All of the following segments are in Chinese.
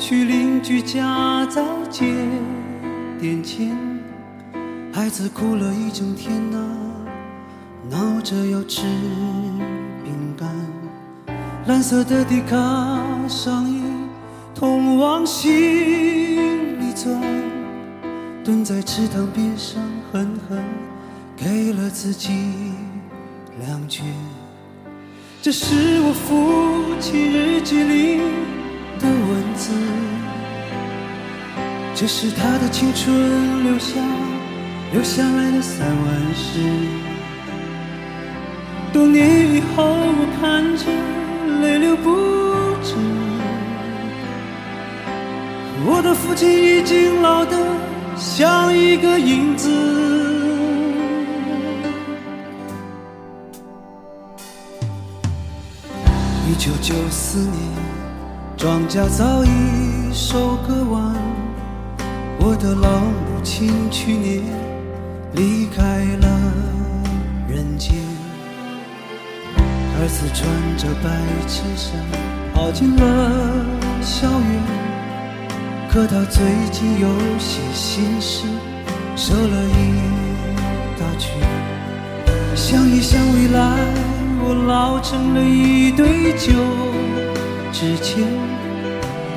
去邻居家再借点钱。孩子哭了一整天呐、闹着要吃饼干。蓝色的迪卡上衣通往心里钻，蹲在池塘边上狠狠给了自己两拳。这是我父这是他的青春留下留下来的散文诗。多年以后，我看着泪流不止。我的父亲已经老得像一个影子。一九九四年，庄稼早已收割完。我的老母亲去年离开了人间，儿子穿着白衬衫跑进了校园。可他最近有些心事，瘦了一大圈。想一想未来，我老成了一堆旧纸钱。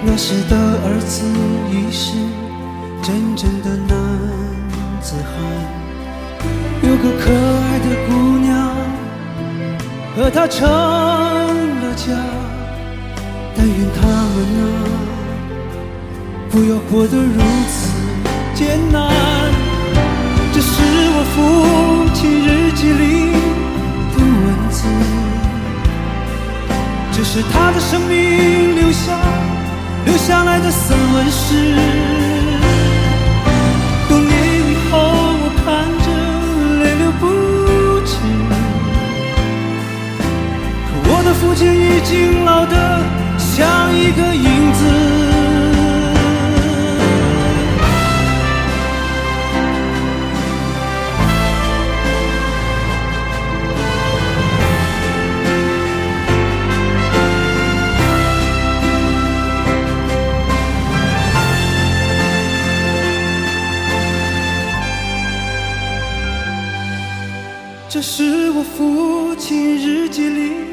那时的儿子已是真正的男子汉，有个可爱的姑娘，和他成了家。但愿他们啊，不要活得如此艰难。这是我父亲日记里的文字，这是他的生命留下留下来的散文诗。可我的父亲已经老得像一个影子。这是我父亲日记里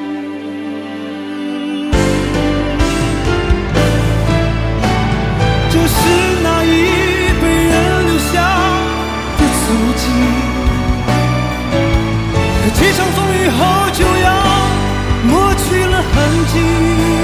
以后就要抹去了痕迹。